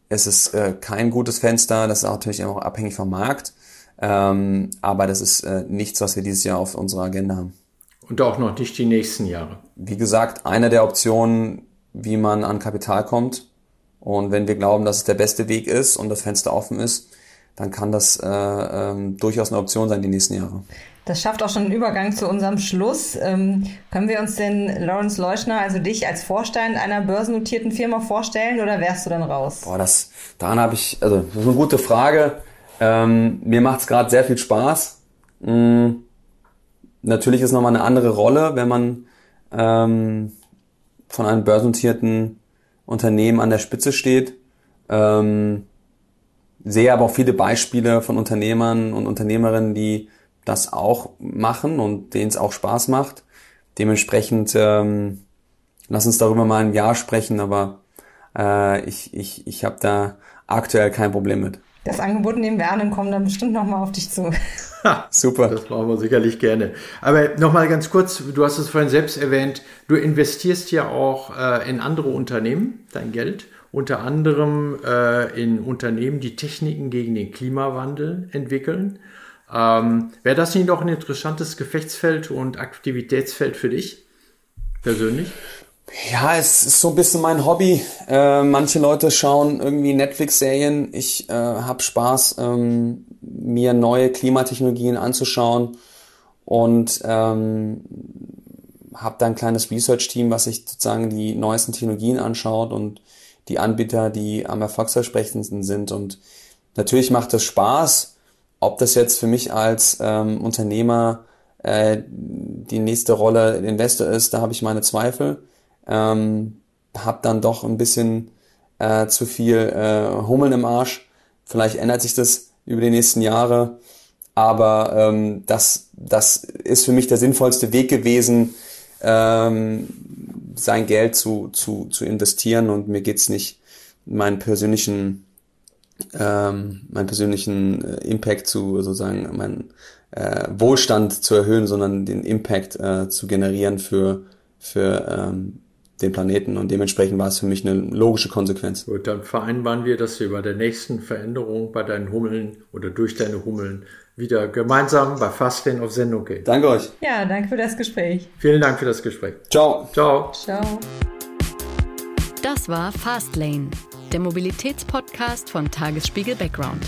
ist es äh, kein gutes Fenster. Das ist natürlich auch abhängig vom Markt. Ähm, aber das ist äh, nichts, was wir dieses Jahr auf unserer Agenda haben. Und auch noch nicht die nächsten Jahre. Wie gesagt, eine der Optionen, wie man an Kapital kommt. Und wenn wir glauben, dass es der beste Weg ist und das Fenster offen ist, dann kann das äh, ähm, durchaus eine Option sein die nächsten Jahre. Das schafft auch schon einen Übergang zu unserem Schluss. Ähm, können wir uns denn Lawrence Leuschner, also dich als Vorstand einer börsennotierten Firma vorstellen oder wärst du dann raus? Boah, das, daran habe ich, also das ist eine gute Frage. Ähm, mir macht es gerade sehr viel Spaß. Mhm. Natürlich ist nochmal eine andere Rolle, wenn man ähm, von einem börsennotierten Unternehmen an der Spitze steht. Ähm, sehe aber auch viele Beispiele von Unternehmern und Unternehmerinnen, die das auch machen und denen es auch Spaß macht. Dementsprechend ähm, lass uns darüber mal ein Jahr sprechen, aber äh, ich, ich, ich habe da aktuell kein Problem mit. Das Angebot nehmen wir an und kommen dann bestimmt nochmal auf dich zu. Super. Das machen wir sicherlich gerne. Aber nochmal ganz kurz, du hast es vorhin selbst erwähnt, du investierst ja auch äh, in andere Unternehmen, dein Geld, unter anderem äh, in Unternehmen, die Techniken gegen den Klimawandel entwickeln. Ähm, Wäre das nicht doch ein interessantes Gefechtsfeld und Aktivitätsfeld für dich persönlich? Ja, es ist so ein bisschen mein Hobby. Äh, manche Leute schauen irgendwie Netflix-Serien. Ich äh, habe Spaß, ähm, mir neue Klimatechnologien anzuschauen und ähm, habe da ein kleines Research-Team, was sich sozusagen die neuesten Technologien anschaut und die Anbieter, die am erfolgsversprechendsten sind. Und natürlich macht das Spaß ob das jetzt für mich als ähm, Unternehmer äh, die nächste Rolle Investor ist, da habe ich meine Zweifel. Ähm, habe dann doch ein bisschen äh, zu viel äh, Hummeln im Arsch. Vielleicht ändert sich das über die nächsten Jahre. Aber ähm, das, das ist für mich der sinnvollste Weg gewesen, ähm, sein Geld zu, zu, zu investieren. Und mir geht's nicht meinen persönlichen ähm, meinen persönlichen äh, Impact zu sozusagen meinen äh, Wohlstand zu erhöhen, sondern den Impact äh, zu generieren für für ähm, den Planeten und dementsprechend war es für mich eine logische Konsequenz. Gut, dann vereinbaren wir, dass wir bei der nächsten Veränderung bei deinen Hummeln oder durch deine Hummeln wieder gemeinsam bei Fastlane auf Sendung gehen. Danke euch. Ja, danke für das Gespräch. Vielen Dank für das Gespräch. Ciao. Ciao. Ciao. Das war Fastlane der Mobilitätspodcast von Tagesspiegel Background.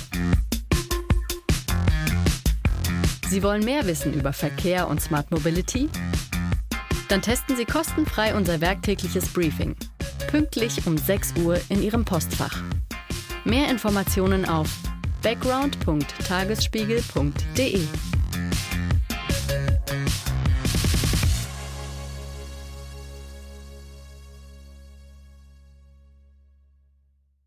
Sie wollen mehr wissen über Verkehr und Smart Mobility? Dann testen Sie kostenfrei unser werktägliches Briefing. Pünktlich um 6 Uhr in Ihrem Postfach. Mehr Informationen auf background.tagesspiegel.de.